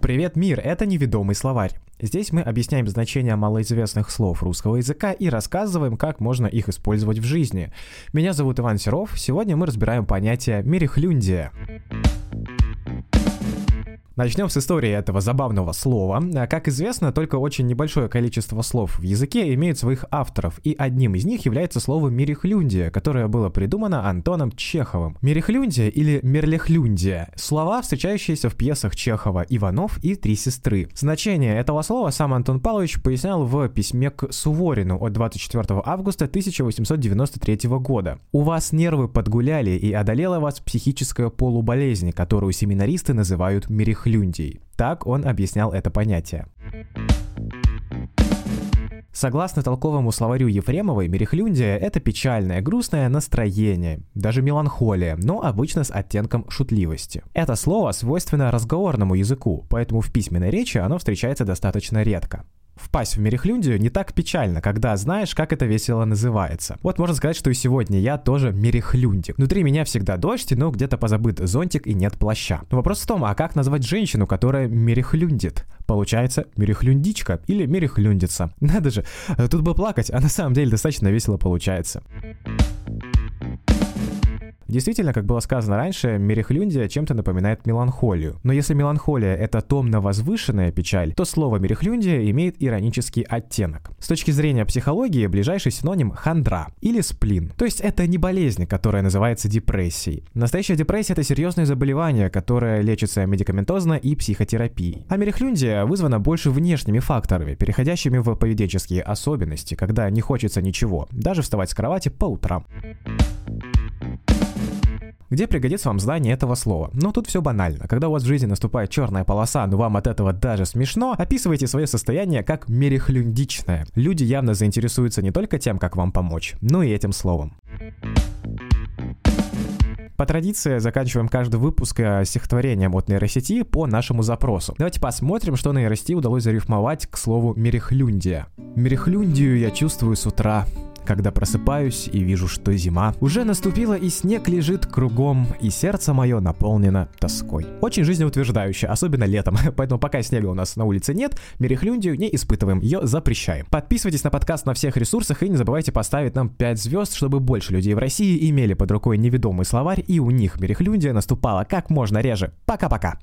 Привет, мир! Это неведомый словарь. Здесь мы объясняем значение малоизвестных слов русского языка и рассказываем, как можно их использовать в жизни. Меня зовут Иван Серов. Сегодня мы разбираем понятие «мерехлюндия». Начнем с истории этого забавного слова. Как известно, только очень небольшое количество слов в языке имеют своих авторов, и одним из них является слово «мерехлюндия», которое было придумано Антоном Чеховым. Мерехлюндия или мерлехлюндия – слова, встречающиеся в пьесах Чехова «Иванов» и «Три сестры». Значение этого слова сам Антон Павлович пояснял в письме к Суворину от 24 августа 1893 года. «У вас нервы подгуляли и одолела вас психическая полуболезнь, которую семинаристы называют мерехлюндией Хлюндий. Так он объяснял это понятие. Согласно толковому словарю Ефремовой, мерехлюндия — это печальное, грустное настроение, даже меланхолия, но обычно с оттенком шутливости. Это слово свойственно разговорному языку, поэтому в письменной речи оно встречается достаточно редко. Впасть в мерехлюндию не так печально, когда знаешь, как это весело называется. Вот можно сказать, что и сегодня я тоже мерехлюндик. Внутри меня всегда дождь, но где-то позабыт зонтик и нет плаща. Но вопрос в том, а как назвать женщину, которая мерехлюндит? Получается мерехлюндичка или мерехлюндица. Надо же, тут бы плакать, а на самом деле достаточно весело получается. Действительно, как было сказано раньше, мерехлюндия чем-то напоминает меланхолию. Но если меланхолия — это томно-возвышенная печаль, то слово мерехлюндия имеет иронический оттенок. С точки зрения психологии, ближайший синоним — хандра или сплин. То есть это не болезнь, которая называется депрессией. Настоящая депрессия — это серьезное заболевание, которое лечится медикаментозно и психотерапией. А мерехлюндия вызвана больше внешними факторами, переходящими в поведенческие особенности, когда не хочется ничего, даже вставать с кровати по утрам где пригодится вам знание этого слова. Но тут все банально. Когда у вас в жизни наступает черная полоса, но вам от этого даже смешно, описывайте свое состояние как мерехлюндичное. Люди явно заинтересуются не только тем, как вам помочь, но и этим словом. По традиции заканчиваем каждый выпуск э, стихотворением от нейросети по нашему запросу. Давайте посмотрим, что нейросети удалось зарифмовать к слову «мерехлюндия». «Мерехлюндию я чувствую с утра, когда просыпаюсь и вижу, что зима уже наступила и снег лежит кругом, и сердце мое наполнено тоской. Очень жизнеутверждающе, особенно летом, поэтому пока снега у нас на улице нет, мерехлюндию не испытываем, ее запрещаем. Подписывайтесь на подкаст на всех ресурсах и не забывайте поставить нам 5 звезд, чтобы больше людей в России имели под рукой неведомый словарь и у них мерехлюндия наступала как можно реже. Пока-пока!